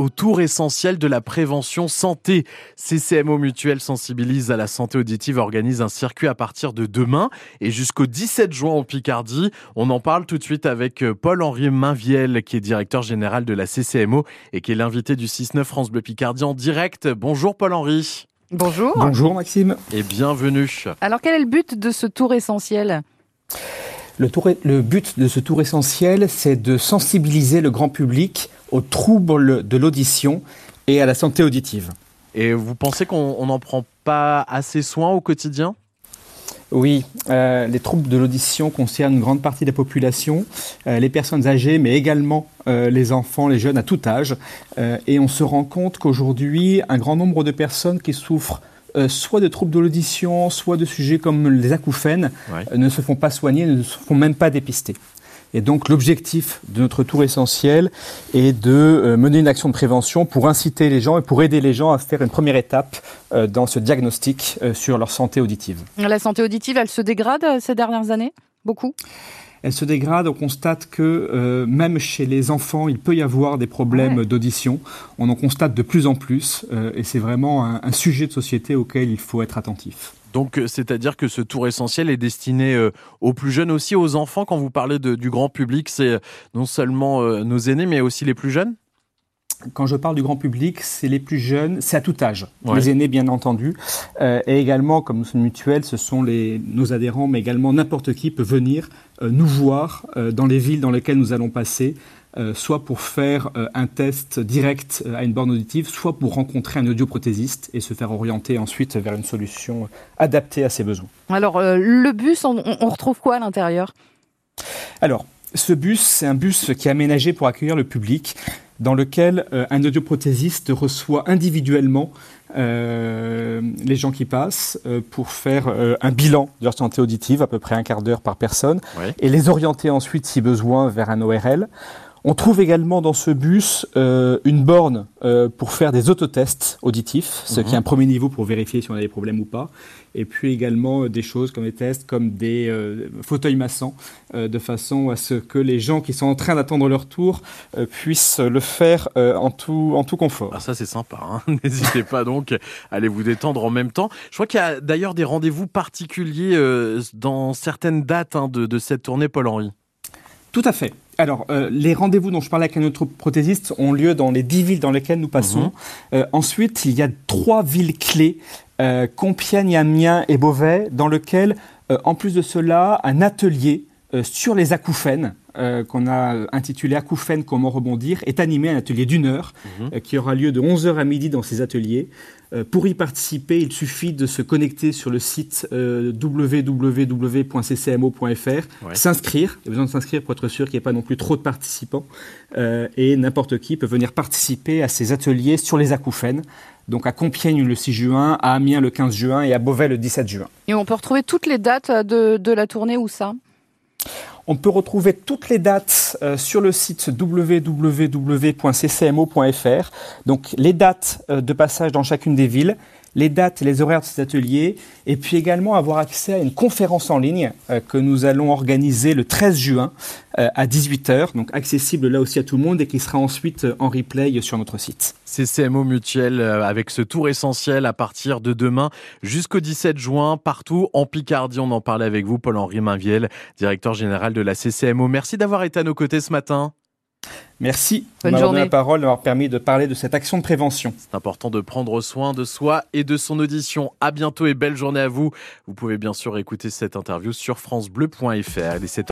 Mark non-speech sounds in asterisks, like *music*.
au tour essentiel de la prévention santé. CCMO Mutuel sensibilise à la santé auditive, organise un circuit à partir de demain et jusqu'au 17 juin en Picardie. On en parle tout de suite avec euh, Paul-Henri Mainviel, qui est directeur général de la CCMO et qui est l'invité du 6-9 France Bleu Picardie en direct. Bonjour Paul-Henri. Bonjour. Bonjour Maxime. Et bienvenue. Alors quel est le but de ce tour essentiel le, but de ce tour essentiel, c'est de sensibiliser le grand public aux troubles de l'audition et à la santé auditive. Et vous pensez qu'on n'en prend pas assez soin au quotidien? Oui, euh, les troubles de l'audition concernent une grande partie de la population, euh, les personnes âgées, mais également euh, les enfants, les jeunes à tout âge. et on se rend compte qu'aujourd'hui, un grand nombre de personnes qui souffrent soit de troubles de l'audition, soit de sujets comme les acouphènes, ne se font pas soigner, ne se font même pas dépister. Et donc l'objectif de notre tour essentiel est de euh, mener une action de prévention pour inciter les gens et pour aider les gens à faire une première étape dans ce diagnostic sur leur santé auditive. La santé auditive, elle se dégrade ces dernières années? Beaucoup? Elle se dégrade. On constate que euh, même chez les enfants, il peut y avoir des problèmes d'audition. On en constate de plus en plus euh, et c'est vraiment un, sujet de société auquel il faut être attentif. Donc, euh, c'est-à-dire que ce tour essentiel est destiné aux plus jeunes aussi, aux enfants. Quand vous parlez du grand public, c'est non seulement nos aînés, mais aussi les plus jeunes? Quand je parle du grand public, c'est les plus jeunes, c'est à tout âge. Les aînés, bien entendu. Euh, et également, comme nous sommes mutuels, ce sont les, nos adhérents, mais également n'importe qui peut venir euh, nous voir euh, dans les villes dans lesquelles nous allons passer, soit pour faire un test direct à une borne auditive, soit pour rencontrer un audioprothésiste et se faire orienter ensuite vers une solution adaptée à ses besoins. Alors, le bus, on, on retrouve quoi à l'intérieur? Alors, ce bus, c'est un bus qui est aménagé pour accueillir le public dans lequel euh, un audioprothésiste reçoit individuellement euh, les gens qui passent euh, pour faire un bilan de leur santé auditive, à peu près un quart d'heure par personne, et les orienter ensuite, si besoin, vers un ORL. On trouve également dans ce bus euh, une borne euh, pour faire des autotests auditifs, ce qui est un mhm. premier niveau pour vérifier si on a des problèmes ou pas. Et puis également euh, des choses comme des tests, comme des fauteuils massants, de façon à ce que les gens qui sont en train d'attendre leur tour puissent le faire en, tout, en tout confort. Ah, ça c'est sympa, hein. *laughs* n'hésitez pas donc à aller vous détendre en même temps. Je crois qu'il y a d'ailleurs des rendez-vous particuliers dans certaines dates hein, de, de cette tournée, Paul-Henri. Tout à fait. Alors, euh, les rendez-vous dont je parlais avec un autre prothésiste ont lieu dans les dix villes dans lesquelles nous passons. Mhm. Euh, ensuite, il y a trois villes clés, euh, Compiègne, Amiens et Beauvais, dans lesquelles, en plus de cela, un atelier sur les acouphènes, qu'on a intitulé Acouphènes, comment rebondir, est animé, un atelier d'une heure, mhm. qui aura lieu de 11h à midi dans ces ateliers. Euh, pour y participer, il suffit de se connecter sur le site euh, www.ccmo.fr, s'inscrire. Il y a besoin de s'inscrire pour être sûr qu'il n'y ait pas non plus trop de participants. Euh, et n'importe qui peut venir participer à ces ateliers sur les acouphènes. Donc à Compiègne le 6 juin, à Amiens le 15 juin et à Beauvais le 17 juin. Et on peut retrouver toutes les dates de, de la tournée où ça? On peut retrouver toutes les dates euh, sur le site www.ccmo.fr. Donc les dates euh, de passage dans chacune des villes, les dates les horaires de ces ateliers, et puis également avoir accès à une conférence en ligne euh, que nous allons organiser le 13 juin euh, à 18h, donc accessible là aussi à tout le monde et qui sera ensuite euh, en replay sur notre site. CCMO Mutuel avec ce tour essentiel à partir de demain jusqu'au 17 juin partout en Picardie. On en parlait avec vous, Paul-Henri Mainviel, directeur général de la CCMO. Merci d'avoir été à nos côtés ce matin. Merci de m'avoir donné la parole, d'avoir permis de parler de cette action de prévention. C'est important de prendre soin de soi et de son audition. À bientôt et belle journée à vous. Vous pouvez bien sûr écouter cette interview sur francebleu.fr.